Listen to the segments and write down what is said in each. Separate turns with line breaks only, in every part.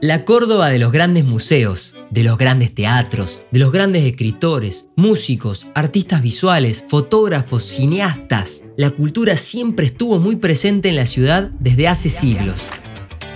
La Córdoba de los grandes museos, de los grandes teatros, de los grandes escritores, músicos, artistas visuales, fotógrafos, cineastas. La cultura siempre estuvo muy presente en la ciudad desde hace siglos.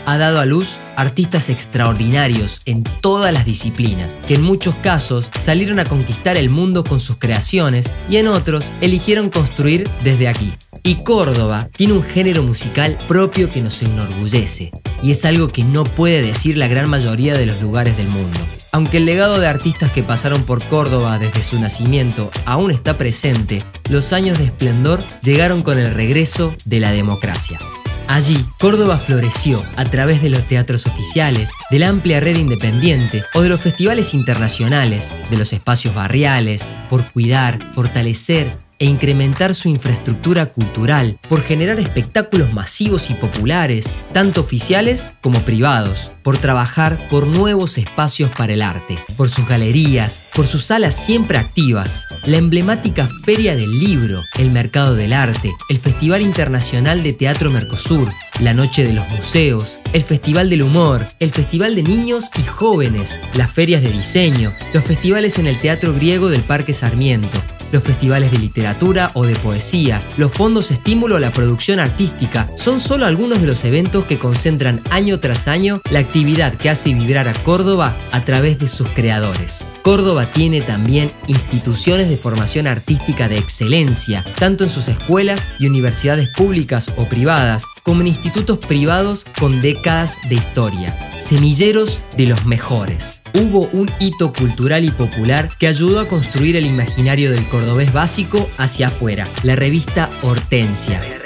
Ha dado a luz artistas extraordinarios en todas las disciplinas, que en muchos casos salieron a conquistar el mundo con sus creaciones y en otros eligieron construir desde aquí. Y Córdoba tiene un género musical propio que nos enorgullece, y es algo que no puede decir la gran mayoría de los lugares del mundo. Aunque el legado de artistas que pasaron por Córdoba desde su nacimiento aún está presente, los años de esplendor llegaron con el regreso de la democracia. Allí, Córdoba floreció a través de los teatros oficiales, de la amplia red independiente o de los festivales internacionales, de los espacios barriales, por cuidar, fortalecer e incrementar su infraestructura cultural por generar espectáculos masivos y populares, tanto oficiales como privados, por trabajar por nuevos espacios para el arte, por sus galerías, por sus salas siempre activas, la emblemática Feria del Libro, el Mercado del Arte, el Festival Internacional de Teatro Mercosur, la Noche de los Museos, el Festival del Humor, el Festival de Niños y Jóvenes, las ferias de diseño, los festivales en el Teatro Griego del Parque Sarmiento, los festivales de literatura o de poesía, los fondos estímulo a la producción artística, son solo algunos de los eventos que concentran año tras año la actividad que hace vibrar a Córdoba a través de sus creadores. Córdoba tiene también instituciones de formación artística de excelencia, tanto en sus escuelas y universidades públicas o privadas, como en institutos privados con décadas de historia, semilleros de los mejores. Hubo un hito cultural y popular que ayudó a construir el imaginario del cordobés básico hacia afuera, la revista Hortensia.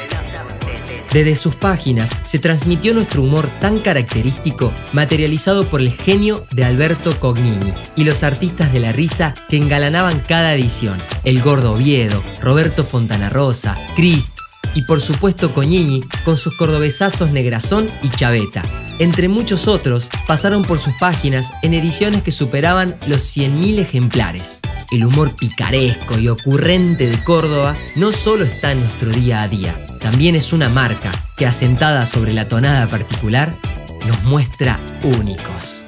Desde sus páginas se transmitió nuestro humor tan característico, materializado por el genio de Alberto Cognini y los artistas de la risa que engalanaban cada edición. El Gordo Oviedo, Roberto Fontana Rosa, Crist, y por supuesto Coñini con sus cordobesazos Negrazón y Chaveta. Entre muchos otros, pasaron por sus páginas en ediciones que superaban los 100.000 ejemplares. El humor picaresco y ocurrente de Córdoba no solo está en nuestro día a día, también es una marca que asentada sobre la tonada particular nos muestra únicos.